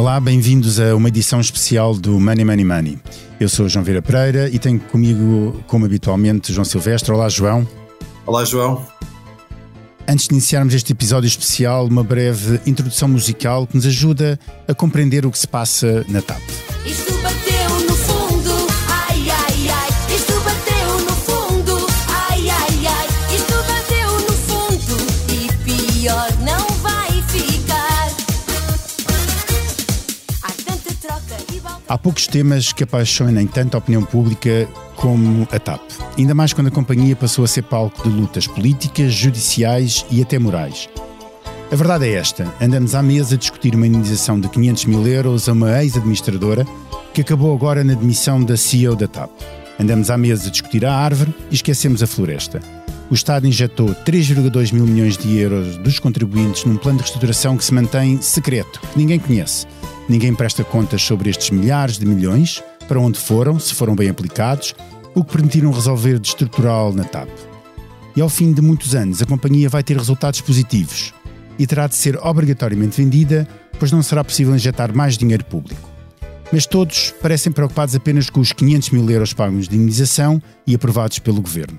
Olá, bem-vindos a uma edição especial do Money Money Money. Eu sou João Vieira Pereira e tenho comigo, como habitualmente, João Silvestre. Olá, João. Olá, João. Antes de iniciarmos este episódio especial, uma breve introdução musical que nos ajuda a compreender o que se passa na TAP. Isto Há poucos temas que apaixonem tanto a opinião pública como a TAP. Ainda mais quando a companhia passou a ser palco de lutas políticas, judiciais e até morais. A verdade é esta: andamos à mesa a discutir uma indenização de 500 mil euros a uma ex-administradora que acabou agora na demissão da CEO da TAP. Andamos à mesa a discutir a árvore e esquecemos a floresta. O Estado injetou 3,2 mil milhões de euros dos contribuintes num plano de reestruturação que se mantém secreto, que ninguém conhece. Ninguém presta contas sobre estes milhares de milhões, para onde foram, se foram bem aplicados, o que permitiram resolver de estrutural na TAP. E ao fim de muitos anos, a companhia vai ter resultados positivos e terá de ser obrigatoriamente vendida, pois não será possível injetar mais dinheiro público. Mas todos parecem preocupados apenas com os 500 mil euros pagos de indenização e aprovados pelo governo.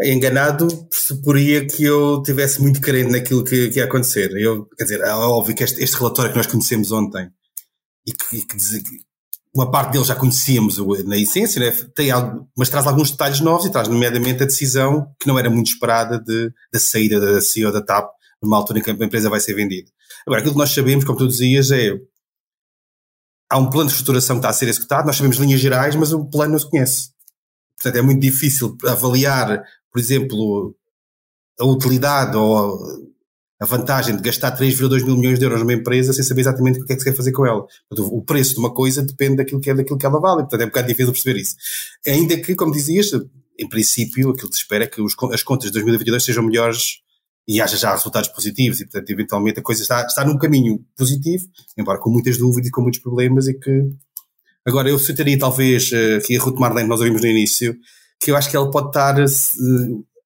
Enganado, pressuporia que eu tivesse muito carente naquilo que, que ia acontecer. Eu, quer dizer, é óbvio que este, este relatório que nós conhecemos ontem e que, que uma parte dele já conhecíamos na essência, né? tem algo, mas traz alguns detalhes novos e traz, nomeadamente, a decisão que não era muito esperada de, da saída da CEO da TAP numa altura em que a empresa vai ser vendida. Agora, aquilo que nós sabemos, como tu dizias, é há um plano de estruturação que está a ser executado, nós sabemos linhas gerais, mas o plano não se conhece. Portanto, é muito difícil avaliar, por exemplo, a utilidade ou a vantagem de gastar 3,2 mil milhões de euros numa empresa sem saber exatamente o que é que se quer fazer com ela. O preço de uma coisa depende daquilo que é daquilo que ela vale. Portanto, é um bocado difícil perceber isso. Ainda que, como dizias, em princípio, aquilo que se espera é que os as contas de 2022 sejam melhores e haja já resultados positivos e, portanto, eventualmente a coisa está, está num caminho positivo, embora com muitas dúvidas e com muitos problemas e que... Agora, eu citaria talvez eh, aqui a Ruth Marlene, nós ouvimos no início, que eu acho que ela pode estar eh,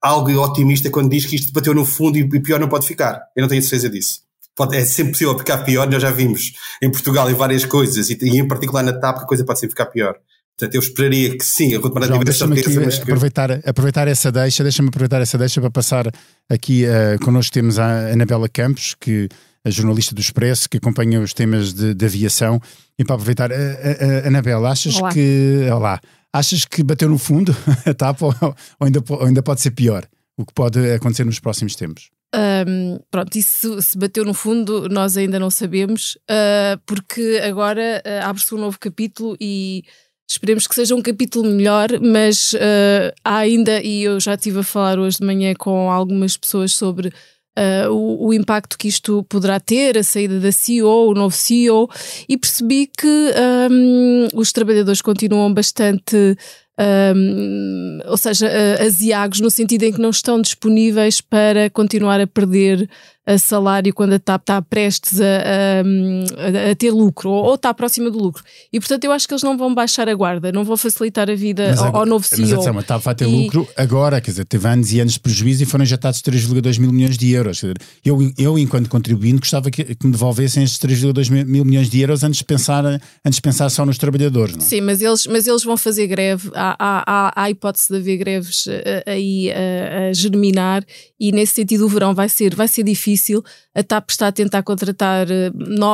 algo otimista quando diz que isto bateu no fundo e, e pior não pode ficar. Eu não tenho certeza disso. Pode, é sempre possível ficar pior, nós já vimos em Portugal em várias coisas e, e em particular na TAP que a coisa pode sempre ficar pior. Portanto, eu esperaria que sim, a João, tivesse certeza, mas que... aproveitar, aproveitar essa deixa, deixa-me aproveitar essa deixa para passar aqui, uh, connosco temos a Anabela Campos, que a jornalista do Expresso, que acompanha os temas de, de aviação, e para aproveitar, uh, uh, Anabela, achas Olá. que, olá, achas que bateu no fundo a TAP ou, ainda, ou ainda pode ser pior? O que pode acontecer nos próximos tempos? Ahm, pronto, isso se bateu no fundo, nós ainda não sabemos, ah, porque agora ah, abre-se um novo capítulo e esperemos que seja um capítulo melhor, mas ah, há ainda, e eu já estive a falar hoje de manhã com algumas pessoas sobre ah, o, o impacto que isto poderá ter, a saída da CEO, o novo CEO, e percebi que ahm, os trabalhadores continuam bastante. ahm, ou seja, ah, aziagos, no sentido em que não estão disponíveis para continuar a perder a salário quando a TAP está prestes a, a- a- ter lucro ou, está próxima do lucro. E portanto eu acho que eles não vão baixar a guarda, não vão facilitar a vida ao, ao novo Mas CEO. atenção, a TAP vai ter E- lucro agora, quer dizer, teve anos e anos de prejuízo e foram injetados 3,2 mil milhões de euros. Dizer, eu, eu, enquanto contribuinte, gostava que, que me devolvessem estes 3,2 mil- mil milhões de euros antes de pensar, antes de pensar só nos trabalhadores. Não é? Sim, mas eles, mas eles vão fazer greve. Há, há, há, há a hipótese de haver greves eh, aí a, a germinar e nesse sentido o verão vai ser, vai ser difícil difícil a TAP está a tentar contratar eh,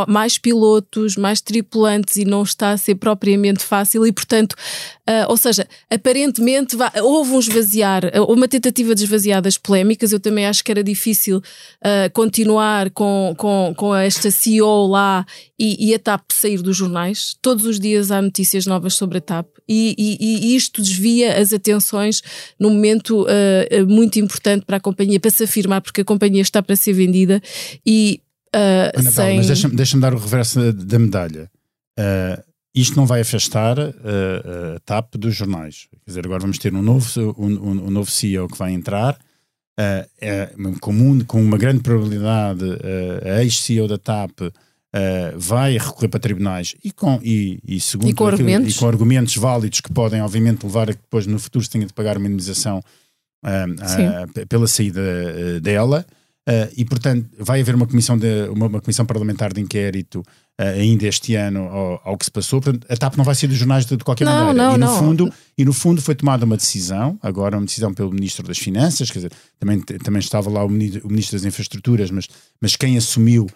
mais pilotos, mais tripulantes e não está a ser propriamente fácil e portanto, ah, ou seja, aparentemente va- houve um esvaziar, ah, uma tentativa de esvaziar das polémicas. Eu também acho que era difícil ah, continuar com, com, com esta CEO lá e, e a TAP sair dos jornais. Todos os dias há notícias novas sobre a TAP e, e- e isto desvia as atenções num momento ah, muito importante para a companhia, para se afirmar, porque a companhia está para ser vendida e ah, Anabela, sem. mas deixa-me deixa dar o reverso da, da medalha. Ah, isto não vai afastar uh, a TAP dos jornais. Quer dizer, agora vamos ter um novo, um, um, um novo CEO que vai entrar, uh, é, com, com, uma grande probabilidade, uh, a ex-CEO da TAP vai recorrer para tribunais e com, e, e segundo e com, aquilo, argumentos. e com argumentos válidos que podem, obviamente, levar a que depois no futuro se tenha de pagar uma indemnização pela saída dela. Uh, e, portanto, vai haver uma comissão, de, uma, uma comissão parlamentar de inquérito uh, ainda este ano ao, ao, que se passou. Portanto, a TAP não vai ser dos jornais de, de qualquer não, maneira. Não, e, no não. Fundo, e no fundo foi tomada uma decisão, agora uma decisão pelo Ministro das Finanças, quer dizer, também, também estava lá o Ministro, o ministro das Infraestruturas, mas, mas quem assumiu uh,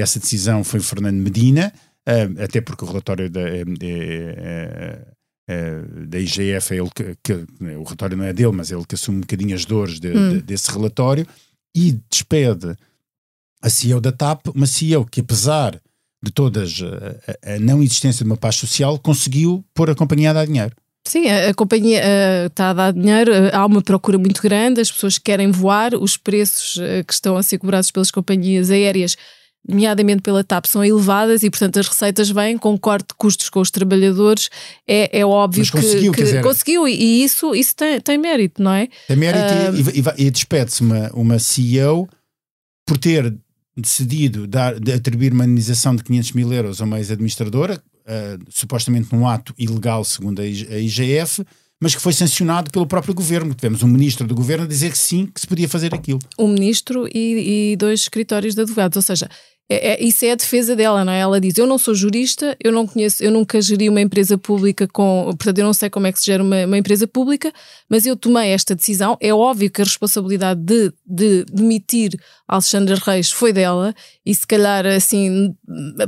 essa decisão foi Fernando Medina, até porque o relatório da. da IGF é ele que, que, o relatório não é dele, mas é ele que assume um bocadinho as dores de, hum. de, desse relatório e despede a CEO da TAP, uma CEO que, apesar de todas a, a não existência de uma paz social, conseguiu pôr a companhia a dar dinheiro. Sim, a, companhia uh, está a dar dinheiro, uh, há uma procura muito grande, as pessoas querem voar, os preços uh, que estão a ser cobrados pelas companhias aéreas, nomeadamente pela TAP, são elevadas e, portanto, as receitas vêm com corte de custos com os trabalhadores. É, é óbvio Mas conseguiu, que, que dizer, conseguiu, e, isso, isso tem, tem mérito, não é? Tem mérito e, e, e despede-se uma, uma CEO por ter decidido dar, de atribuir uma indenização de 500 mil euros a uma ex-administradora, uh, supostamente num ato ilegal, segundo a IGF, mas que foi sancionado pelo próprio governo. Tivemos um ministro do governo a dizer que sim, que se podia fazer aquilo. Um ministro e, e dois escritórios de advogados, ou seja, é, é, isso é a defesa dela, não é? Ela diz: Eu não sou jurista, eu não conheço, eu nunca geri uma empresa pública com. Portanto, eu não sei como é que se gera uma, uma empresa pública, mas eu tomei esta decisão. É óbvio que a responsabilidade de, de demitir Alexandra Reis foi dela, e se calhar assim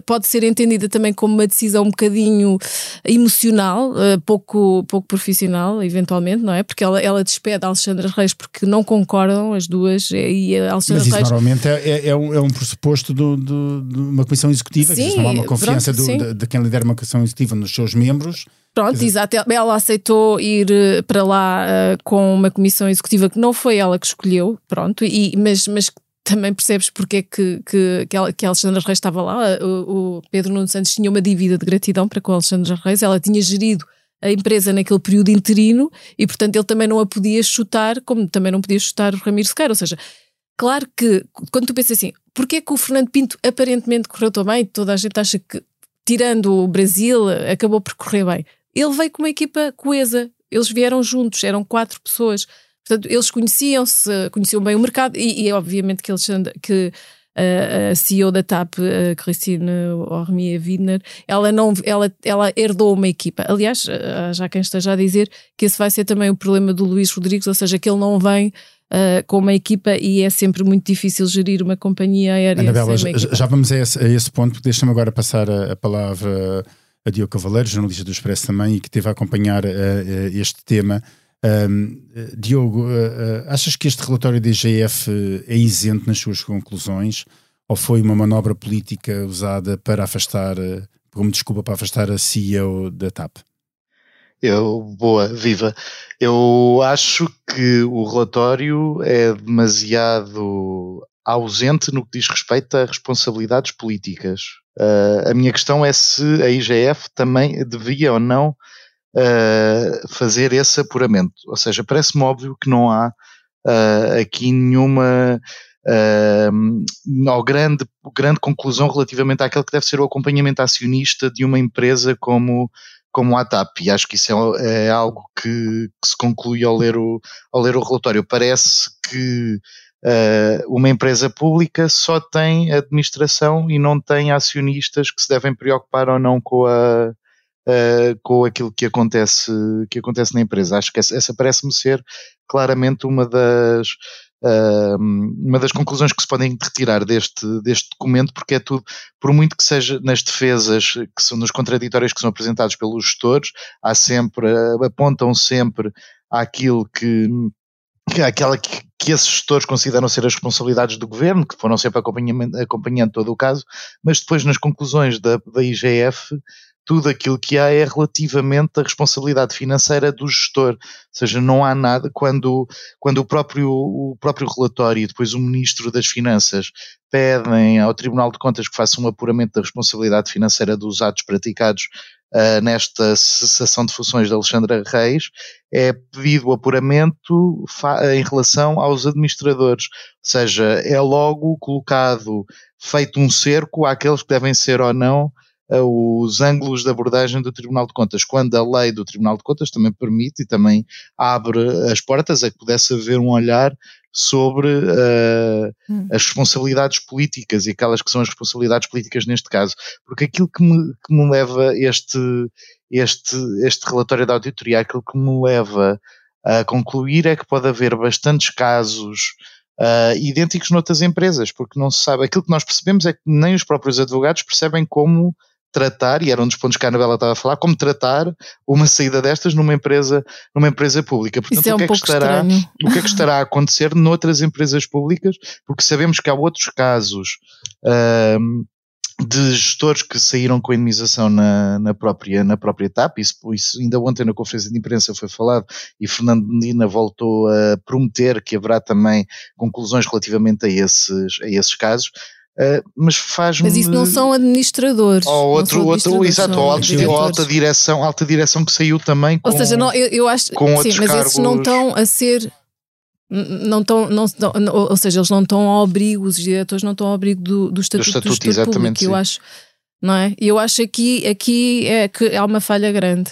pode ser entendida também como uma decisão um bocadinho emocional, pouco, pouco profissional, eventualmente, não é? Porque ela, ela despede a Alexandra Reis porque não concordam as duas, e a Alexandra mas isso Reis. normalmente é, é, um, é um pressuposto do, do de uma comissão executiva, sim, que não há uma confiança pronto, do, de, de, quem lidera uma comissão executiva nos seus membros. Pronto, dizer... exato. Ela aceitou ir para lá uh, com uma comissão executiva que não foi ela que escolheu, pronto, e, mas, mas também percebes porque é que, que, que, ela, que a Alexandra Reis estava lá. O, o Pedro Nuno Santos tinha uma dívida de gratidão para com a Alexandra Reis, ela tinha gerido a empresa naquele período interino e, portanto, ele também não a podia chutar, como também não podia chutar o Ramiro Sequeira. Ou seja, claro que quando tu pensas assim, porque é que o Fernando Pinto aparentemente correu tão bem? Toda a gente acha que, tirando o Brasil, acabou por correr bem. Ele veio com uma equipa coesa, eles vieram juntos, eram quatro pessoas. Portanto, eles conheciam-se, conheciam bem o mercado e, e obviamente que, eles, que a, a CEO da TAP, a Christine Ormia Widner, ela, não, ela, ela herdou uma equipa. Aliás, já quem esteja a dizer que esse vai ser também o problema do Luís Rodrigues, ou seja, que ele não vem Uh, com uma equipa e é sempre muito difícil gerir uma companhia aérea. Anabela, já, já vamos a esse, a esse ponto, deixa-me agora passar a, a, palavra a Diogo Cavaleiro, jornalista do Expresso também, e que teve a acompanhar uh, uh, este tema. Um, Diogo, achas que este relatório da IGF é isento nas suas conclusões ou foi uma manobra política usada para afastar, como desculpa, para afastar a CEO da TAP? Eu, boa, viva. Eu acho que o relatório é demasiado ausente no que diz respeito a responsabilidades políticas. Uh, a minha questão é se a IGF também devia ou não uh, fazer esse apuramento. Ou seja, parece-me óbvio que não há uh, aqui nenhuma uh, grande, grande conclusão relativamente àquele que deve ser o acompanhamento acionista de uma empresa como como a TAP, e acho que isso é, é algo que, que, se conclui ao ler o, ao ler o relatório. Parece que uh, uma empresa pública só tem administração e não tem acionistas que se devem preocupar ou não com a, uh, com aquilo que acontece, que acontece na empresa. Acho que essa, essa parece-me ser claramente uma das, Uh, uma das conclusões que se podem retirar deste, deste documento, porque é tudo, por muito que seja nas defesas, que são nos contraditórios que são apresentados pelos gestores, há sempre, uh, apontam sempre àquilo que, que aquela que, que esses gestores consideram ser as responsabilidades do governo, que foram sempre acompanhando, acompanhando todo o caso, mas depois nas conclusões da, da IGF tudo aquilo que há é relativamente a responsabilidade financeira do gestor. Ou seja, não há nada quando, quando o, próprio, o próprio relatório e depois o Ministro das Finanças pedem ao Tribunal de Contas que faça um apuramento da responsabilidade financeira dos atos praticados uh, nesta cessação de funções de Alexandra Reis é pedido o apuramento em relação aos administradores, ou seja, é logo colocado, feito um cerco àqueles que devem ser ou não os ângulos de abordagem do Tribunal de Contas, quando a lei do Tribunal de Contas também permite e também abre as portas a que pudesse haver um olhar sobre uh, hum. as responsabilidades políticas e aquelas que são as responsabilidades políticas neste caso. Porque aquilo que me, que me leva este, este, este relatório da auditoria, aquilo que me leva a concluir é que pode haver bastantes casos uh, idênticos noutras empresas, porque não se sabe. Aquilo que nós percebemos é que nem os próprios advogados percebem como tratar, e era um dos pontos que a Anabela estava a falar, como tratar uma saída destas numa empresa, numa empresa pública. Portanto, é um o, que é que estará, o que é que estará a acontecer noutras empresas públicas? Porque sabemos que há outros casos uh, de gestores que saíram com a indemnização na, na, própria, na própria TAP, isso, isso ainda ontem na conferência de imprensa foi falado e Fernando Medina voltou a prometer que haverá também conclusões relativamente a esses, a esses casos. Uh, mas faz Mas isso não são administradores. Ou outro, outro exato, ou, alta, ou alta direção, alta direção que saiu também com, Ou seja, não, eu, eu acho com sim, mas cargos... esses não estão a ser não estão, não, não, ou seja, eles não estão ao abrigo, os diretores não estão ao abrigo do, do estatuto do, estatuto, do gestor público, eu acho, não é? E eu acho aqui, aqui é que há uma falha grande.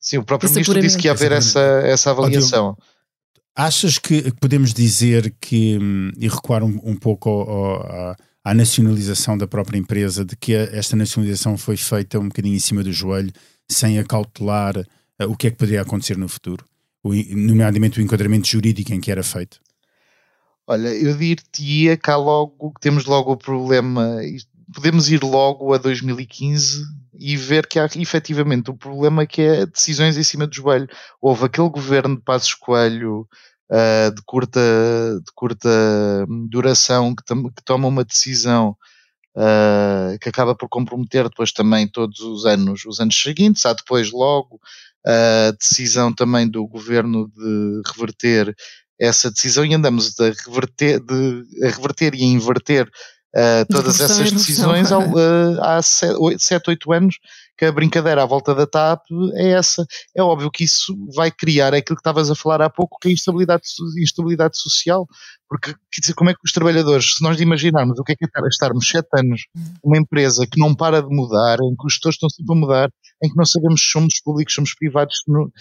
Sim, o próprio ministro disse que ia haver essa, essa avaliação. Achas que podemos dizer que, hum, e recuar um, um pouco ao, ao, à nacionalização da própria empresa, de que esta nacionalização foi feita um bocadinho em cima do joelho, sem acautelar uh, o que é que poderia acontecer no futuro? O, nomeadamente o enquadramento jurídico em que era feito? Olha, eu diria há logo, que temos logo o problema, podemos ir logo a 2015 e ver que há efetivamente o problema que é decisões em cima do joelho. Houve aquele governo de Passos Coelho uh, de, curta, de curta duração que, que toma uma decisão uh, que acaba por comprometer depois também todos os anos, os anos seguintes. Há depois logo a decisão também do governo de reverter essa decisão e andamos a reverter, de, a reverter e a inverter uh, todas essas decisões ao, uh, há 7, 8 anos que a brincadeira à volta da TAP é essa. É óbvio que isso vai criar aquilo que estavas a falar há pouco, que é a instabilidade, instabilidade social, porque quer dizer, como é que os trabalhadores, se nós imaginarmos o que é que é estarmos sete anos numa empresa que não para de mudar, em que os gestores estão sempre a mudar, em que não sabemos se somos públicos, somos privados, no,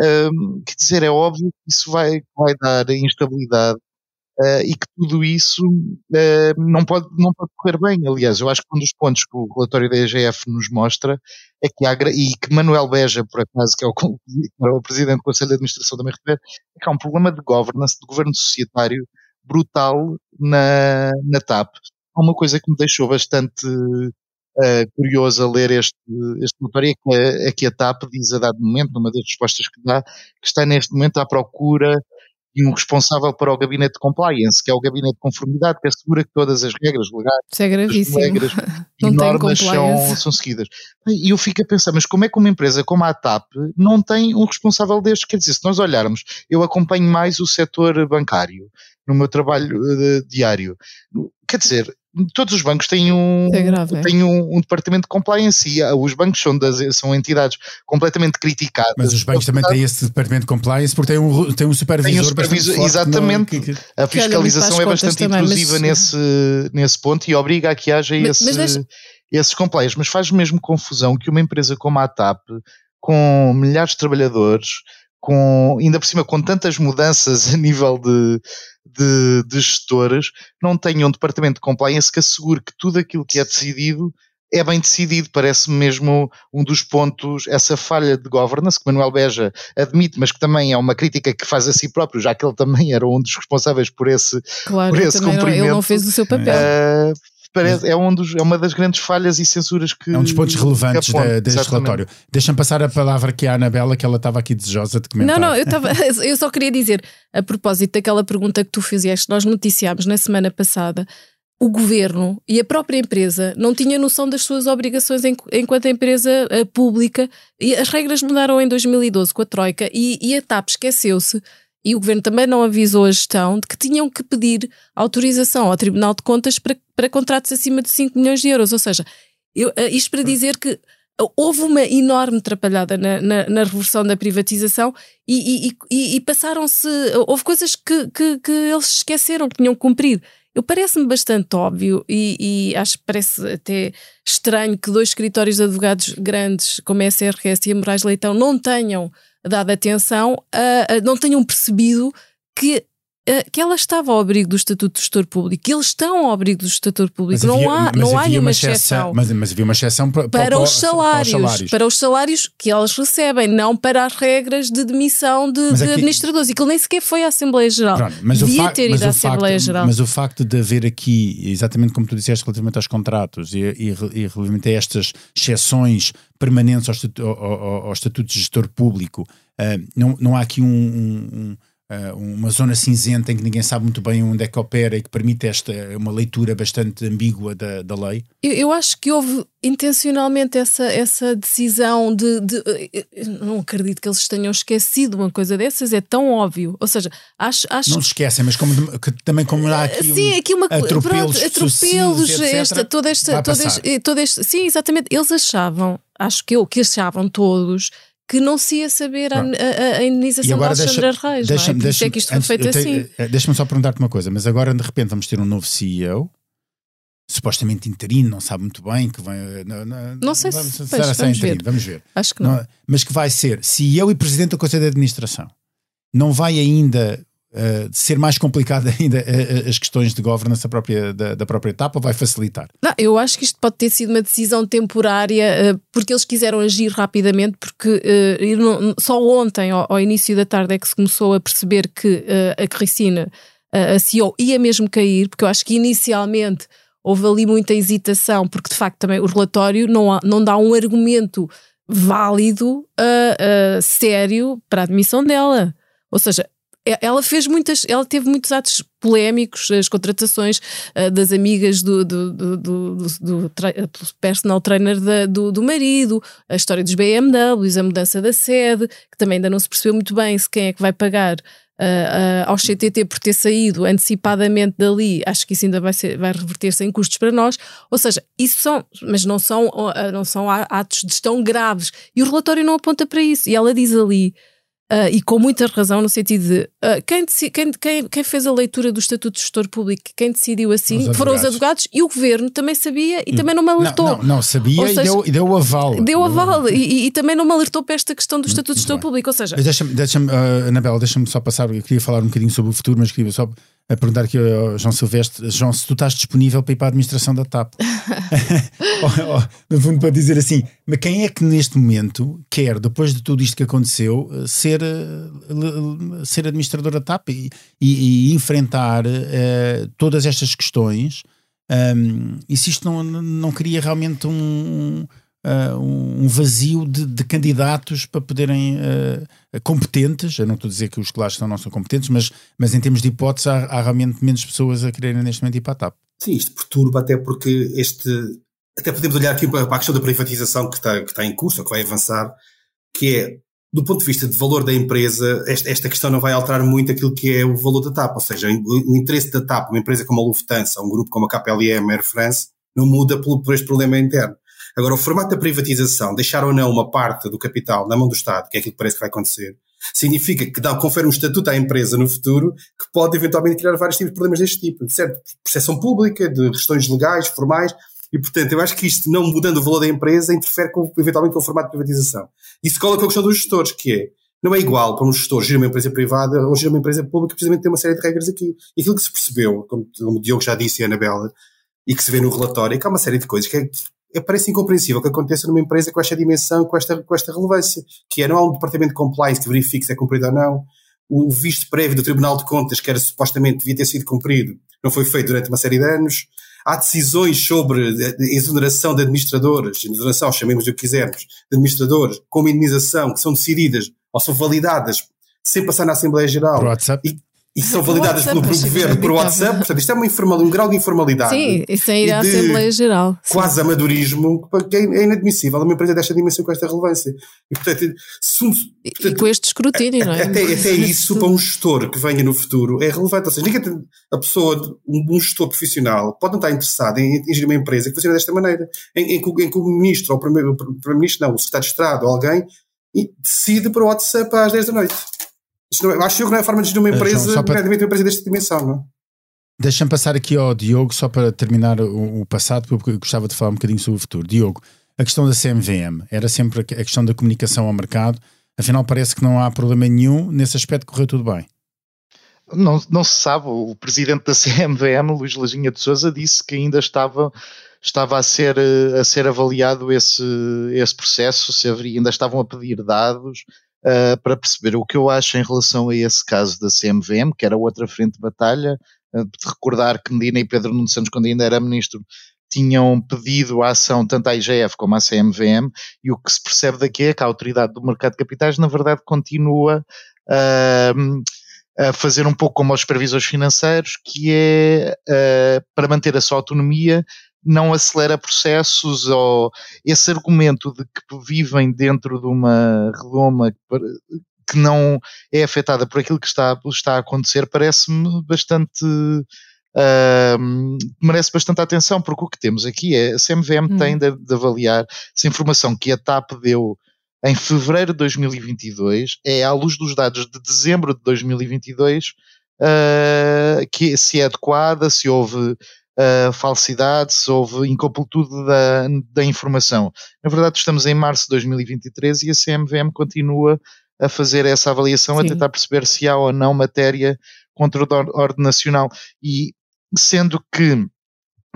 um, quer dizer, é óbvio que isso vai, vai dar instabilidade Uh, e que tudo isso uh, não, pode, não pode correr bem. Aliás, eu acho que um dos pontos que o relatório da EGF nos mostra é que há, e que Manuel Beja, por acaso, que é o, é o presidente do Conselho de Administração também refere, é que há um problema de governance, de governo societário brutal na, na TAP. Há uma coisa que me deixou bastante uh, curiosa ler este, este relatório é que, é que a TAP diz a dado momento, numa das respostas que dá, que está neste momento à procura e um responsável para o gabinete de compliance, que é o gabinete de conformidade, que assegura que todas as regras legais, Isso é gravíssimo. regras e normas são, são seguidas. E eu fico a pensar, mas como é que uma empresa como a TAP não tem um responsável destes? Quer dizer, se nós olharmos, eu acompanho mais o setor bancário no meu trabalho uh, diário. Quer dizer, todos os bancos têm um, é grave, é? têm um, um, departamento de compliance e ah, os bancos são, das, são entidades completamente criticadas. Mas os bancos também têm esse departamento de compliance porque têm um, têm um supervisor, um supervisor forte, Exatamente. Não, que, que... A fiscalização é bastante também, intrusiva mas... nesse, nesse ponto e obriga a que haja mas, esse, mas deixa... esses compliance. Mas faz mesmo confusão que uma empresa como a TAP, com milhares de trabalhadores, com, ainda por cima com tantas mudanças a nível de, de, de gestores, não tenha um departamento de compliance que assegure que tudo aquilo que é decidido é bem decidido, parece-me mesmo um dos pontos, essa falha de governance que Manuel Beja admite, mas que também é uma crítica que faz a si próprio, já que ele também era um dos responsáveis por esse, claro, por esse cumprimento. Não, ele não fez o seu papel. Uh, parece, é, um dos, é uma das grandes falhas e censuras que. É um dos pontos relevantes aponta, deste exatamente. relatório. Deixa-me passar a palavra aqui à Anabela, que ela estava aqui desejosa de comentar. Não, não, eu, estava, eu só queria dizer, a propósito daquela pergunta que tu fizeste, nós noticiámos na semana passada. O governo e a própria empresa não tinham noção das suas obrigações enquanto empresa eh, pública e as regras mudaram em 2012 com a Troika e, e a TAP esqueceu-se e o governo também não avisou a gestão de que tinham que pedir autorização ao Tribunal de Contas para, para contratos acima de 5 milhões de euros. Ou seja, eu, eh, isto para dizer que houve uma enorme atrapalhada na, na, na reversão da privatização e, e- e- passaram-se. Houve coisas que, que, que eles esqueceram que tinham cumprido. Eu parece-me bastante óbvio e, e acho que parece até estranho que dois escritórios de advogados grandes como a SRS e a Moraes Leitão não tenham dado atenção, não tenham percebido que, que ela estava ao abrigo do Estatuto de Gestor Público, que eles estão ao abrigo do Estatuto Público. Mas não havia- há, não há havia nenhuma uma exceção Mas, mas havia uma exceção para, para, para- os para salários, salários. para os salários que elas recebem, não para as regras de demissão de, de aqui- administradores. E que ele nem sequer foi à Assembleia Geral. Pronto, mas, Devia ter ido à Assembleia facto, Geral. mas o facto de haver aqui, exatamente como tu disseste relativamente aos contratos e, e, e relativamente a estas exceções permanentes ao, ao, ao- ao estatuto de gestor público, ah, não, não há aqui um- um- um, uma zona cinzenta em que ninguém sabe muito bem onde é que opera e que permite esta uma leitura bastante ambígua da, da lei. Eu, eu acho que houve intencionalmente essa, essa decisão de, de- eu Não acredito que eles tenham esquecido uma coisa dessas, é tão óbvio. Ou seja, acho. acho Não se esquecem, mas como, que também como há aqui Sim, um- aqui uma atropelos Pronto, atropelos, etc., esta, toda esta, passar. este, todo este- sim, exatamente. Eles achavam, acho que eu, que achavam todos que não se ia saber a, a, a indenização da Alexandra Reis. não é? Isso é que isto foi antes- feito eu tenho- assim. eh, Deixa-me só perguntar-te uma coisa, mas agora de repente vamos ter um novo CEO, supostamente interino, não sabe muito bem que vai. eh, Não, não, Não sei se- pois, será ser vamos interino, ver. vamos ver. Acho que não. Não, mas que vai ser CEO e presidente do Conselho de Administração. Não vai ainda eh, ser mais complicado ainda eh, eh, as questões de governance da própria, da, da própria etapa vai facilitar? Não, eu acho que isto pode ter sido uma decisão temporária porque eles quiseram agir rapidamente, porque só ontem, ao, início da tarde, é que se começou a perceber que a Cristina, a CEO, ia mesmo cair, porque eu acho que inicialmente houve ali muita hesitação, porque de facto também o relatório não, há- não dá um argumento válido, sério, para a admissão dela. Ou seja, ela fez muitas, ela teve muitos atos polémicos, as contratações ah, das amigas do, do, do, do, do- do personal trainer da- do, do marido, a história dos BMWs, a mudança da sede, que também ainda não se percebeu muito bem se quem é que vai pagar ah, ah, ao CTT por ter saído antecipadamente dali, acho que isso ainda vai, vai reverter-se em custos para nós. Ou seja, isso são, mas não são, não são atos de tão graves. E o relatório não aponta para isso. E ela diz ali. Ah, e com muita razão, no sentido de ah, quem, quem, quem, quem fez a leitura do Estatuto de Gestor Público, quem decidiu assim, Os foram os advogados. e o governo também sabia e também não me alertou. Não, não, não, sabia Ou e, seja, deu, e deu o aval. Deu aval e, e- e também não me alertou para esta questão do Estatuto de Gestor. Público. Ou seja, deixa-me, deixa Anabela, deixa-me só passar, eu queria falar um bocadinho sobre o futuro, mas queria só a perguntar aqui ao João Silvestre, João, se tu estás disponível para ir para a administração da TAP? Ou- ou, no fundo, para dizer assim, mas quem é que neste momento quer, depois de tudo isto que aconteceu, ser, eh, ser administrador da TAP e, e- e enfrentar eh, todas estas questões? Um, e se isto não, não cria realmente um, uh, um vazio de, de candidatos para poderem uh, competentes, eu não estou a dizer que os que lá estão não são competentes, mas, mas em termos de hipótese há, há realmente menos pessoas a quererem neste momento ir para a TAP. Sim, isto perturba até porque este. Até podemos olhar aqui para a questão da privatização que está, que está em curso, ou que vai avançar, que é, do ponto de vista de valor da empresa, esta, esta questão não vai alterar muito aquilo que é o valor da TAP. Ou seja, o, interesse da TAP, uma empresa como a Lufthansa, um grupo como a KPLM, Air France, não muda por, por este problema interno. Agora, o formato da privatização, deixar ou não uma parte do capital na mão do Estado, que é aquilo que parece que vai acontecer, significa que dá, confere um estatuto à empresa no futuro que pode eventualmente criar vários tipos de problemas deste tipo, certo? De percepção pública, de questões legais, formais, e portanto eu acho que isto, não mudando o valor da empresa, interfere com, eventualmente com o formato de privatização. Isso cola com a questão dos gestores, que é, não é igual para um gestor gerir uma empresa privada ou gerir uma empresa pública, precisamente tem uma série de regras aqui. E aquilo que se percebeu, como, como o Diogo já disse e a Anabela, e que se vê no relatório, é que há uma série de coisas que é, parece incompreensível que aconteça numa empresa com esta dimensão, com esta, com esta relevância, que é não há um departamento de compliance que verifique se é cumprido ou não, o visto prévio do Tribunal de Contas, que era supostamente devia ter sido cumprido, não foi feito durante uma série de anos, há decisões sobre exoneração de administradores, exoneração, chamemos de o que quisermos, de administradores, como indenização, que são decididas ou são validadas sem passar na Assembleia Geral. Por WhatsApp? E, e são validadas WhatsApp, pelo, governo por. WhatsApp. Portanto, isto é uma informal, um grau de informalidade. Sim, isso é e à de Assembleia Geral. Sim. Quase amadorismo, que é inadmissível uma empresa desta dimensão com esta relevância. E, portanto, se um- E- portanto, com este escrutínio, não é? até, até isso para um gestor que venha no futuro é relevante. Ou seja, ninguém tem- a pessoa, um, gestor profissional, pode não estar interessado em, em gerir uma empresa que funciona desta maneira, em, em, que o- em que o ministro, ou o primeiro- o primeiro-ministro, não, o secretário de Estado ou alguém, decide para o WhatsApp às 10 da noite. Isto não é, acho que não é a forma de gerir uma Eh, João, empresa, só para- uma empresa desta dimensão, não é? Deixa-me passar aqui ao Diogo, só para terminar o, o passado, porque eu gostava de falar um bocadinho sobre o futuro. Diogo, a questão da CMVM era sempre a questão da comunicação ao mercado. Afinal, parece que não há problema nenhum. Nesse aspecto, correu tudo bem. Não, não se sabe, o presidente da CMVM, Luís Lajinha de Souza, disse que ainda estava, estava a, ser, eh, a ser avaliado esse, esse processo, se haveria, ainda estavam a pedir dados eh, para perceber o que eu acho em relação a esse caso da CMVM, que era outra frente de batalha, eh, de recordar que Medina e Pedro Nuno Santos, quando ainda era ministro, tinham pedido a ação tanto à IGF como à CMVM, e o que se percebe daqui é que a autoridade do mercado de capitais, na verdade, continua ah, a fazer um pouco como aos supervisores financeiros, que é ah, para manter a sua autonomia, não acelera processos ou esse argumento de que vivem dentro de uma redoma que- não é afetada por aquilo que está, está a acontecer, parece-me bastante. ah, merece bastante atenção, porque o que temos aqui é a CMVM Hum. tem de, de avaliar se a informação que a TAP deu em fevereiro de 2022 é à luz dos dados de dezembro de 2022 ah, que se é adequada, se houve ah, falsidade, se houve incompletude da, da informação. Na verdade, estamos em março de 2023 e a CMVM continua a fazer essa avaliação, a Sim. tentar perceber se há ou não matéria contra a or- ordem nacional. E sendo que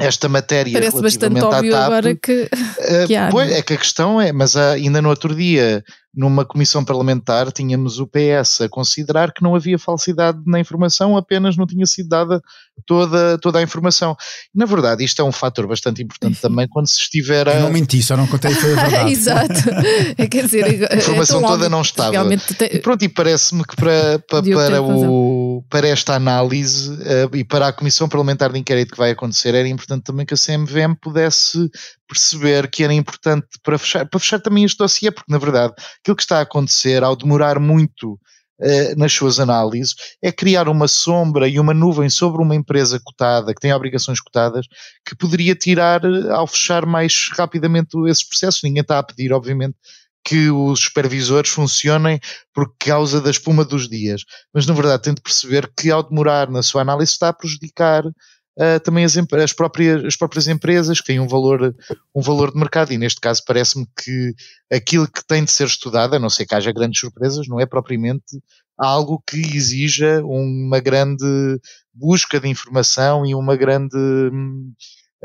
esta matéria Parece bastante relativamente à óbvio TAP, agora que. Uh, que há, pois, é? é que a questão é, mas ainda no outro dia, numa comissão parlamentar, tínhamos o PS a considerar que não havia falsidade na informação, apenas não tinha sido dada toda, toda a informação. Na verdade, isto é um fator bastante importante também quando se estiver a. Eu não menti, só não contei, foi a verdade. Exato. É, Quer dizer, A informação é toda não estava. Realmente E pronto, e parece-me que para, para, para, o, para esta análise eh, e para a Comissão Parlamentar de Inquérito que vai acontecer, era importante também que a CMVM pudesse perceber que era importante para fechar, para fechar também este dossiê, porque na verdade aquilo que está a acontecer ao demorar muito eh, nas suas análises é criar uma sombra e uma nuvem sobre uma empresa cotada, que tem obrigações cotadas, que poderia tirar eh, ao fechar mais rapidamente esses processos. Ninguém está a pedir, obviamente, que os supervisores funcionem por causa da espuma dos dias. Mas, na verdade, tem de perceber que, ao demorar na sua análise, está a prejudicar ah, também as, as próprias, as próprias empresas que têm um valor, um valor de mercado. E, neste caso, parece-me que aquilo que tem de ser estudado, a não ser que haja grandes surpresas, não é propriamente algo que exija uma grande busca de informação e uma grande.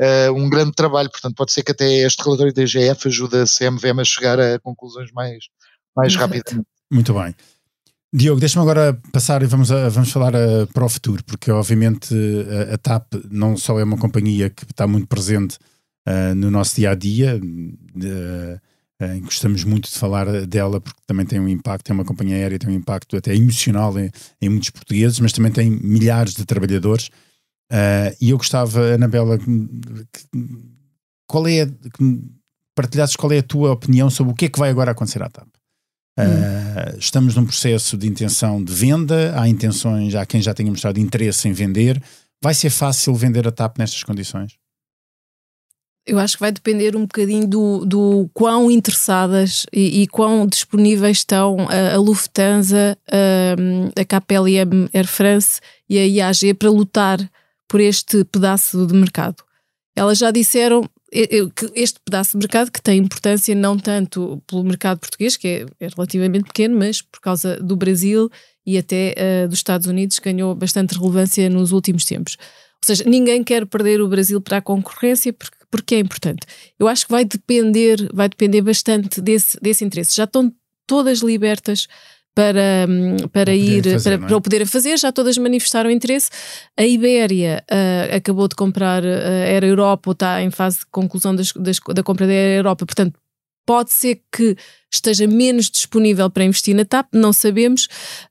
ah, um grande trabalho, portanto pode ser que até este relatório da IGF ajude a CMVM a chegar a conclusões mais, mais Exato. rapidamente. Muito bem. Diogo, deixa-me agora passar e vamos, a- vamos falar eh, para o futuro, porque obviamente eh, a TAP não só é uma companhia que está muito presente eh, no nosso dia a dia, eh, eh, gostamos muito de falar dela porque também tem um impacto, é uma companhia aérea, tem um impacto até emocional em, em muitos portugueses, mas também tem milhares de trabalhadores. Eh, e eu gostava, Anabela, que- qual é, a- que partilhasses qual é a tua opinião sobre o que é que vai agora acontecer à TAP? Uh, estamos num processo de intenção de venda, há intenções, há quem já tenha mostrado interesse em vender. Vai ser fácil vender a TAP nestas condições? Eu acho que vai depender um bocadinho do, do quão interessadas e, e quão disponíveis estão a, a Lufthansa, a, a KPLM Air France e a IAG para lutar por este pedaço de mercado. Elas já disseram este pedaço de mercado que tem importância não tanto pelo mercado português, que é, é relativamente pequeno, mas por causa do Brasil e até eh, dos Estados Unidos ganhou bastante relevância nos últimos tempos. Ou seja, ninguém quer perder o Brasil para a concorrência porque, porque é importante. Eu acho que vai depender, vai depender bastante desse, desse interesse. Já estão todas libertas para, para Para ir fazer, para, é? para o poderem fazer, já todas manifestaram interesse. A Ibéria ah, acabou de comprar ah, a Air Europa ou está em fase de conclusão das- das- da compra da Air Europa, portanto pode ser que esteja menos disponível para investir na TAP, não sabemos,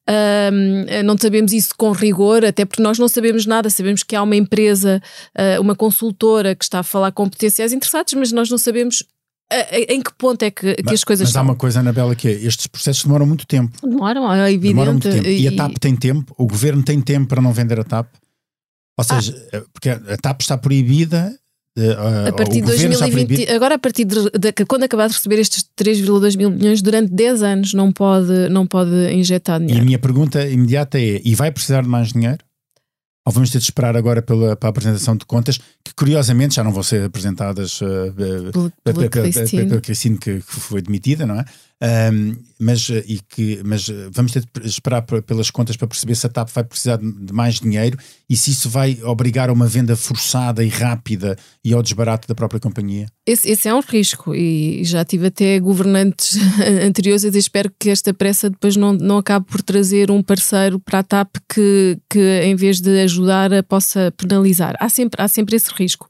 Ahm, não sabemos isso com rigor, até porque nós não sabemos nada, sabemos que há uma empresa, ah, uma consultora que está a falar com potenciais interessados, mas nós não sabemos ah, em que ponto é que, que Mas- as coisas Mas há estão. uma coisa, Anabela, que é estes processos demoram muito tempo. Demoram, é evidente. Demoram muito tempo. E, a TAP tem tempo, o governo tem tempo para não vender a TAP. Ou Ah. seja, eh, porque a TAP está proibida. eh, A partir o de governo está 2020, proibido. agora a partir de, de- quando acabar de receber estes 3,2 mil milhões, durante 10 anos não pode, não pode injetar E a dinheiro. minha pergunta imediata é: e vai precisar de mais dinheiro? Ou vamos ter de esperar agora pela, para a apresentação de contas, que curiosamente já não vão ser apresentadas Christine. pela Cristine que, que foi demitida, não é? Ahm, mas, eh, e que, mas eh, vamos ter de esperar pe- pelas contas para perceber se a TAP vai precisar de mais dinheiro e se isso vai obrigar a uma venda forçada e rápida e ao desbarato da própria companhia. Esse, esse é um risco e já tive até governantes anteriores a dizer espero que esta pressa depois não, não acabe por trazer um parceiro para a TAP que, que em vez de ajudar possa penalizar. Há sempre, há sempre esse risco.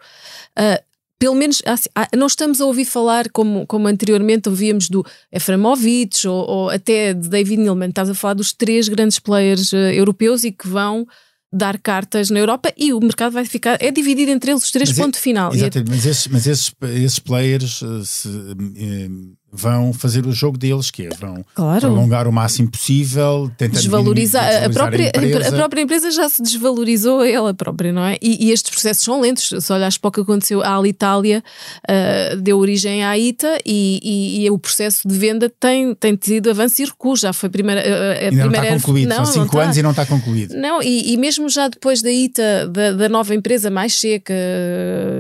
Ah, pelo menos há- não estamos a ouvir falar como, como anteriormente ouvíamos do Eframovich ou, ou até de David Neilman. Estás a falar dos três grandes players eh, europeus e que vão dar cartas na Europa e o mercado vai ficar. É dividido entre eles os três, Mas é- ponto final. E é- Exatamente, mas, esses, mas esses, esses players eh, se, eh, vão fazer o jogo deles, que é vão Claro. prolongar o máximo possível, tentar desvalorizar. diminuir- A própria, a empresa. a própria empresa já se desvalorizou a ela própria, não é? E, e estes processos são lentos. Se olhares para o que aconteceu à Alitalia, ah, deu origem à ITA e, e- e o processo de venda tem, tem tido avanço e recuo. Já foi a primeira. a- a Ainda não primeira está concluído, não, são não 5 está. anos e não está concluído. Não, e, e mesmo já depois da ITA, da, da nova empresa mais seca,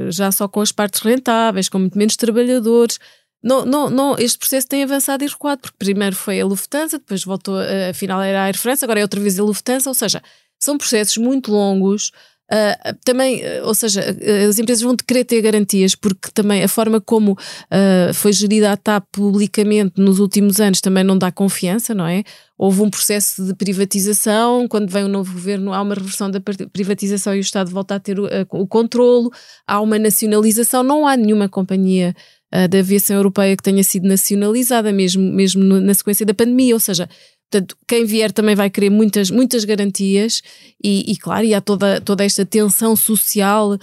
já só com as partes rentáveis, com muito menos trabalhadores, não, não, não, este processo tem avançado e recuado, porque primeiro foi a Lufthansa, depois voltou, a- afinal era a Air France, agora é outra vez a Lufthansa, ou seja, são processos muito longos. ah, também, ah, ou seja, as empresas vão querer ter garantias, porque também a forma como ah, foi gerida a TAP publicamente nos últimos anos também não dá confiança, não é? Houve um processo de privatização, quando vem o novo governo há uma reversão da pri- privatização e o Estado volta a ter o, o controlo, há uma nacionalização, não há nenhuma companhia ah, da aviação europeia que tenha sido nacionalizada, mesmo, mesmo na sequência da pandemia, ou seja, Portanto, quem vier também vai querer muitas, muitas garantias e, e, claro, e há toda, toda esta tensão social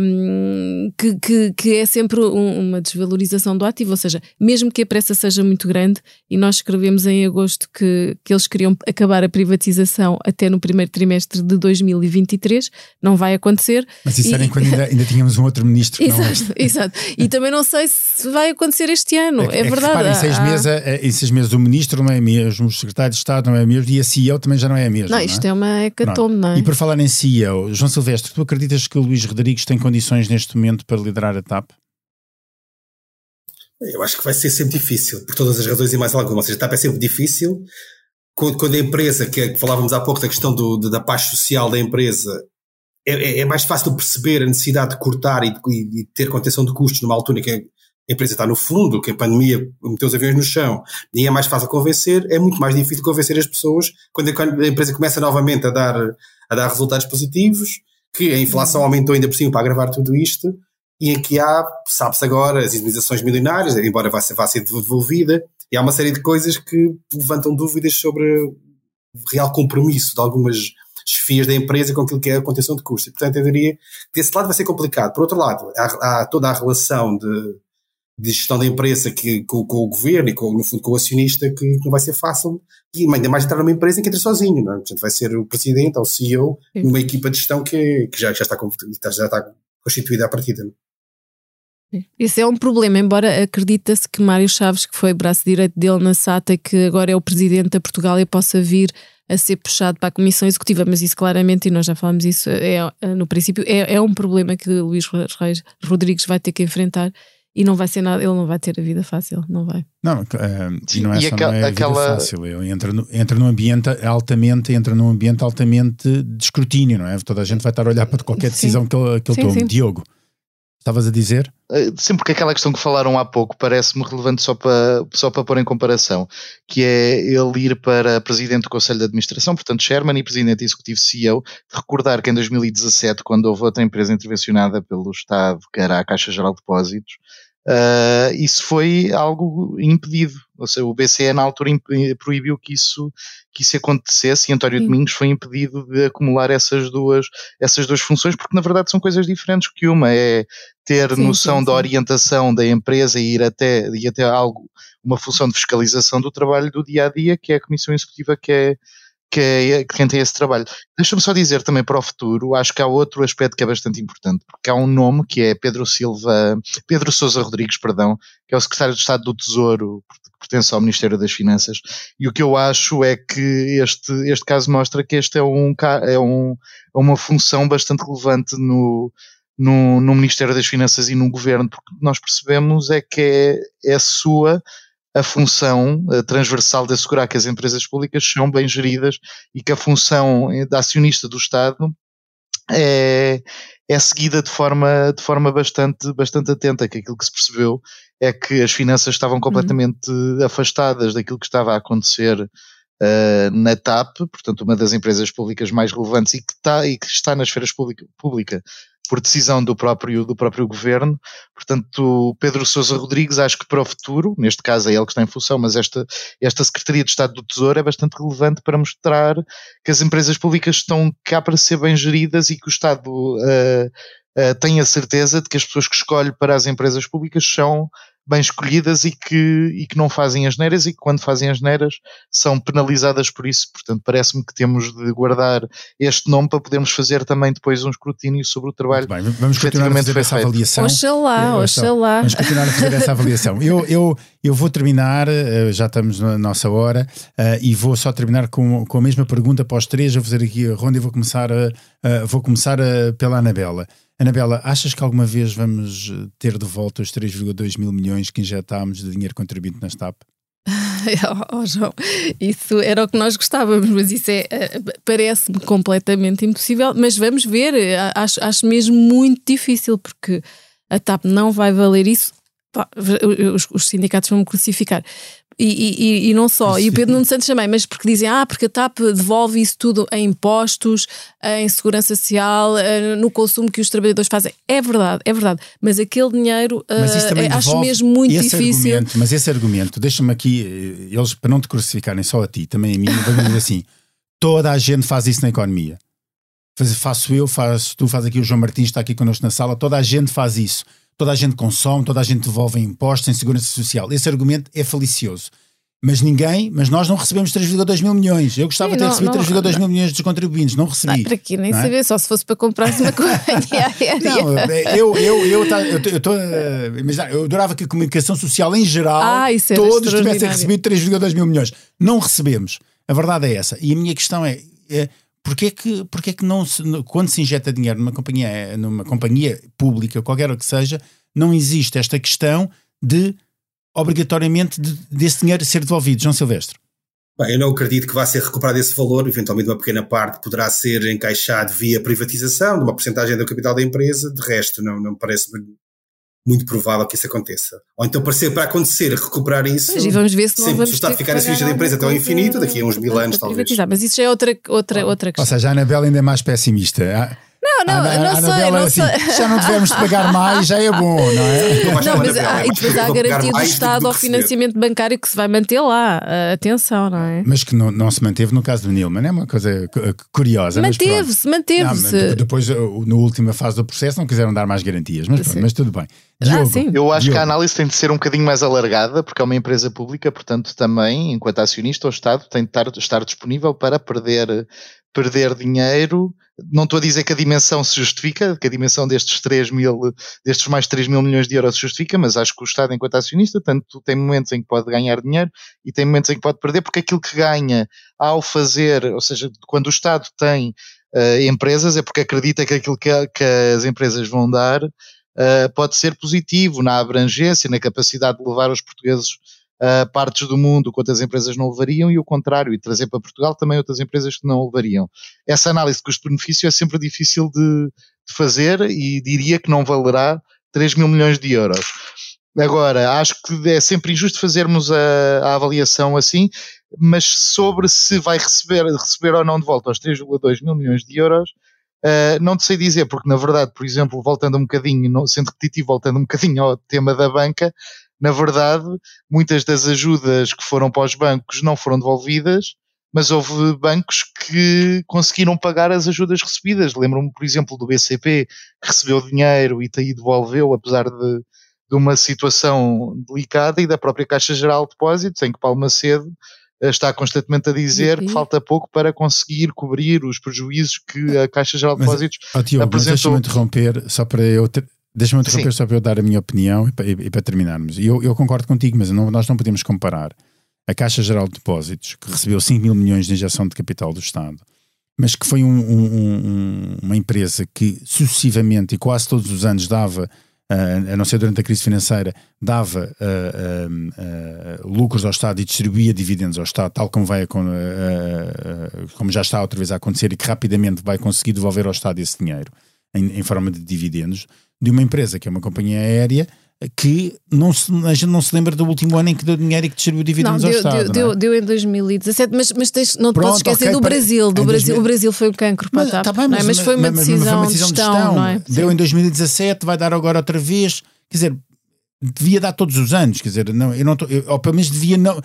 hum, que, que, que é sempre um- uma desvalorização do ativo, ou seja, mesmo que a pressa seja muito grande, e nós escrevemos em agosto que, que eles queriam acabar a privatização até no primeiro trimestre de 2023, não vai acontecer. Mas isso E- era enquanto ainda, ainda tínhamos um outro ministro que este. Exato, exato. E também não sei se vai acontecer este ano, é, que- que, verdade. repara, em seis, há- meses, é- em seis meses o ministro não é mesmo, o secretário de Estado não é mesmo e a CEO também já não é mesmo. Não, isto é uma hecatombe, não é? E por falar em CEO, João Silvestre, tu acreditas que o Luís Rodrigues tem condições neste momento para liderar a TAP? Eu acho que vai ser sempre difícil, por todas as razões e mais alguma. Ou seja, a TAP é sempre difícil. Quando, quando a empresa, que, é- que falávamos há pouco da questão do, de- da paz social da empresa, é, é- é mais fácil de perceber a necessidade de cortar e, de- e de ter contenção de custos numa altura em que a empresa está no fundo, que a pandemia meteu os aviões no chão, e é mais fácil convencer, é muito mais difícil convencer as pessoas quando a, empresa começa novamente a dar, a dar resultados positivos, que a inflação aumentou ainda por cima para agravar tudo isto, e em que há, sabe-se agora, as indemnizações milionárias, embora vá ser, vá ser devolvida, e há uma série de coisas que levantam dúvidas sobre o real compromisso de algumas chefias da empresa com aquilo que é a contenção de custos. E, portanto, eu diria que desse lado vai ser complicado. Por outro lado, há, há toda a relação de, de gestão da empresa que, com, com o governo e, com, no fundo, com o acionista que não vai ser fácil. E ainda mais entrar numa empresa em que entra sozinho. Não é? Portanto, vai ser o presidente ou o CEO, Sim. uma equipa de gestão que, que já, já, está, já está constituída à partida. não é? Esse é um problema, embora acredita-se que Mário Chaves, que foi braço direito dele na SATA e que agora é o presidente da Portugália, possa vir a ser puxado para a Comissão Executiva, mas isso claramente, e nós já falamos isso é, no princípio, é, é um problema que Luís Reis Rodrigues vai ter que enfrentar e não vai ser nada, ele não vai ter a vida fácil, não vai. Não, Sim, e não é e só não é a vida aquela- fácil. Ele entra, no, entra num ambiente altamente, entra num ambiente altamente de escrutínio, não é? Toda a gente vai estar a olhar para qualquer Sim. decisão que ele, que ele Sim, tome. sim. Diogo, estavas a dizer? Eh, Sempre que aquela questão que falaram há pouco parece-me relevante só para, só para pôr em comparação, que é ele ir para presidente do Conselho de Administração, portanto, Chairman e presidente executivo CEO, recordar que em 2017, quando houve outra empresa intervencionada pelo Estado, que era a Caixa Geral de Depósitos, Uh, isso foi algo impedido. Ou seja, o BCE na altura proibiu que isso, que isso acontecesse e António Sim. Domingos foi impedido de acumular essas duas, essas duas funções, porque na verdade são coisas diferentes, que uma é ter sim, noção sim, da orientação da empresa e ir até, ir até algo, uma função de fiscalização do trabalho do dia a dia, que é a Comissão Executiva que é que é quem tem esse trabalho. Deixa-me só dizer também para o futuro, acho que há outro aspecto que é bastante importante, porque há um nome que é Pedro Silva, Pedro Sousa Rodrigues, perdão, que é o secretário de Estado do Tesouro, que pertence ao Ministério das Finanças, e o que eu acho é que este, este caso mostra que este é, um, é, um, é uma função bastante relevante no, no, no Ministério das Finanças e no Governo, porque nós percebemos é que é, é sua a função eh, transversal de assegurar que as empresas públicas são bem geridas e que a função eh, da acionista do Estado é, é seguida de forma, de forma bastante, bastante atenta, que aquilo que se percebeu é que as finanças estavam completamente uhum. afastadas daquilo que estava a acontecer uh, na TAP, portanto uma das empresas públicas mais relevantes e que, está, e que está na esfera pública, pública por decisão do próprio, do próprio governo. Portanto, Pedro Sousa Rodrigues, acho que para o futuro, neste caso é ele que está em função, mas esta, esta Secretaria de Estado do Tesouro é bastante relevante para mostrar que as empresas públicas estão cá para ser bem geridas e que o Estado uh, uh, tem a certeza de que as pessoas que escolhe para as empresas públicas são bem escolhidas e que, e que não fazem as neiras e que quando fazem as neiras são penalizadas por isso. Portanto, parece-me que temos de guardar este nome para podermos fazer também depois um escrutínio sobre o trabalho. Bem, vamos continuar a fazer essa avaliação. Oxalá, oxalá. Vamos continuar a fazer essa avaliação. Eu, eu, eu vou terminar, eh, já estamos na nossa hora, uh, e vou só terminar com, com a mesma pergunta para os três. vou fazer aqui a ronda e vou começar, a, uh, vou começar a, pela Anabela. Anabela, achas que alguma vez vamos eh, ter de volta os 3,2 mil milhões que injetámos de dinheiro contribuinte na STAP? oh, João, isso era o que nós gostávamos, mas isso é, eh, parece-me completamente impossível. Mas vamos ver, eh, acho, acho mesmo muito difícil, porque a TAP não vai valer isso. os, os sindicatos vão me crucificar. E, e, e, não só, e o Pedro Nuno Santos também, mas porque dizem, ah, porque a TAP devolve isso tudo em impostos, em segurança social, eh, no consumo que os trabalhadores fazem. É verdade, é verdade, mas aquele dinheiro mas uh, acho mesmo muito esse difícil. Argumento, mas esse argumento, deixa-me aqui, eh, eles para não te crucificarem só a ti, também a mim, dizer assim: toda a gente faz isso na economia. Faço eu, faz, tu faz aqui, o João Martins está aqui connosco na sala, toda a gente faz isso toda a gente consome, toda a gente devolve impostos em segurança social. Esse argumento é falicioso. Mas ninguém, mas nós não recebemos 3,2 mil milhões. Eu gostava Sim, de ter recebido 3,2 mil milhões dos contribuintes, não recebi. para aqui nem é? saber, só se fosse para comprar uma companhia aérea. Não, eu, eu, eu, tá, eu, eu, tô, eu adorava que a comunicação social em geral, ah, todos tivessem recebido 3,2 mil milhões. Não recebemos. A verdade é essa. E a minha questão é, é Porquê que, porquê que não se, quando se injeta dinheiro numa companhia, numa companhia pública, qualquer que seja, não existe esta questão de obrigatoriamente de, desse dinheiro ser devolvido? João Silvestre. Bem, eu não acredito que vá ser recuperado esse valor, eventualmente uma pequena parte poderá ser encaixado via privatização de uma porcentagem do capital da empresa, de resto não, não parece muito provável que isso aconteça. Ou então, para, ser, para acontecer, recuperar isso, pois, e vamos ver se não sempre está a ficar a ficha da empresa até ao infinito, daqui a uns mil anos, talvez. Mas isso já é outra, outra, outra questão. Ou seja, a Anabela ainda é mais pessimista. Ah, não, não, a, não a, sei, não assim, sei. Já não devemos pagar mais, já é bom, não é? Não, mas há, e depois há a garantia do Estado do ao financiamento bancário que se vai manter lá. Uh, atenção, não é? Mas que não, não se manteve no caso do Nilman, é uma coisa curiosa. Manteve-se, manteve-se. Depois, na última fase do processo, não quiseram dar mais garantias, mas, pronto, mas tudo bem. Ah, Diogo, ah, eu acho Diogo. que a análise tem de ser um bocadinho mais alargada, porque é uma empresa pública, portanto, também, enquanto acionista, o Estado tem de estar, estar disponível para perder, perder dinheiro. Não estou a dizer que a dimensão se justifica, que a dimensão destes 3 mil, destes mais 3 mil milhões de euros se justifica, mas acho que o Estado, enquanto acionista, tanto tem momentos em que pode ganhar dinheiro e tem momentos em que pode perder, porque aquilo que ganha ao fazer, ou seja, quando o Estado tem uh, empresas, é porque acredita que aquilo que, que as empresas vão dar uh, pode ser positivo na abrangência, na capacidade de levar os portugueses uh, partes do mundo que outras empresas não levariam e o contrário, e trazer para Portugal também outras empresas que não levariam. Essa análise de custo-benefício é sempre difícil de, de fazer e diria que não valerá 3 mil milhões de euros. Agora, acho que é sempre injusto fazermos a, a, avaliação assim, mas sobre se vai receber, receber ou não de volta os 3,2 mil milhões de euros, Uh, não te sei dizer, porque na verdade, por exemplo, voltando um bocadinho, não, sendo repetitivo, voltando um bocadinho ao tema da banca, na verdade, muitas das ajudas que foram para os bancos não foram devolvidas, mas houve bancos que conseguiram pagar as ajudas recebidas. Lembro-me, por exemplo, do BCP, que recebeu dinheiro e aí devolveu, apesar de, de uma situação delicada, e da própria Caixa Geral de Depósitos, em que Paulo Macedo eh, está constantemente a dizer que falta pouco para conseguir cobrir os prejuízos que a Caixa Geral de Depósitos mas, oh, Diogo, apresentou. Deixa-me interromper, só para eu ter, Deixa-me interromper Sim. só para eu dar a minha opinião e para, e para terminarmos. Eu, eu, concordo contigo, mas não, nós não podemos comparar a Caixa Geral de Depósitos, que recebeu 5 mil milhões de injeção de capital do Estado, mas que foi um, um, uma empresa que sucessivamente e quase todos os anos dava, uh, a não ser durante a crise financeira, dava uh, uh, lucros ao Estado e distribuía dividendos ao Estado, tal como, vai, como já está outra vez a acontecer e que rapidamente vai conseguir devolver ao Estado esse dinheiro em, em forma de dividendos de uma empresa que é uma companhia aérea que não se, a gente não se lembra do último ano em que deu dinheiro e que distribuiu dividendos não, deu, ao Estado. Deu, deu, deu em 2017, mas, mas tens, não te Pronto, podes esquecer okay, do Brasil. Do Brasil 2000... O Brasil foi o cancro para mas, tá bem, mas, é? mas, foi uma mas, decisão, uma decisão de gestão. De gestão é? Deu Sim. em 2017, vai dar agora outra vez. Quer dizer, devia dar todos os anos, quer dizer, não, eu não tô, eu, ou pelo menos devia não,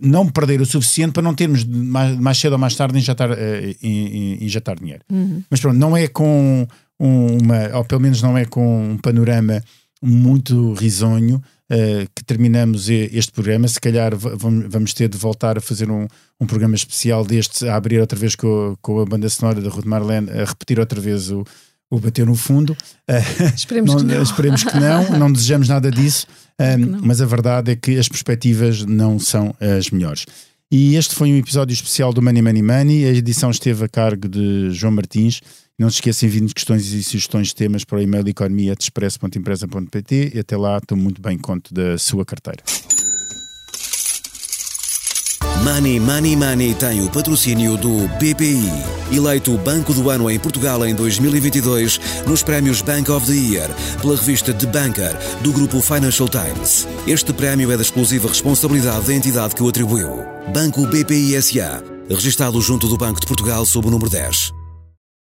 não perder o suficiente para não termos mais, mais cedo ou mais tarde injetar, uh, injetar dinheiro. Uhum. Mas pronto, não é com uma, ou pelo menos não é com um panorama muito risonho uh, que terminamos este programa. Se calhar vamos ter de voltar a fazer um, um programa especial destes, a abrir outra vez com, com a banda sonora da Ruth Marlene, a repetir outra vez o, o Bateu no Fundo. Uh, esperemos, não, que não. esperemos que não, não desejamos nada disso, um, mas a verdade é que as perspectivas não são as melhores. E este foi um episódio especial do Money Money Money. A edição esteve a cargo de João Martins. Não se esqueçam, enviando questões e sugestões de temas para o e-mail economia.expresso.empresa.pt e até lá estou muito bem conto da sua carteira. Money Money Money tem o patrocínio do BPI, eleito Banco do Ano em Portugal em 2022 nos prémios Bank of the Year pela revista The Banker do grupo Financial Times. Este prémio é da exclusiva responsabilidade da entidade que o atribuiu. Banco BPI SA, registado junto do Banco de Portugal sob o número 10.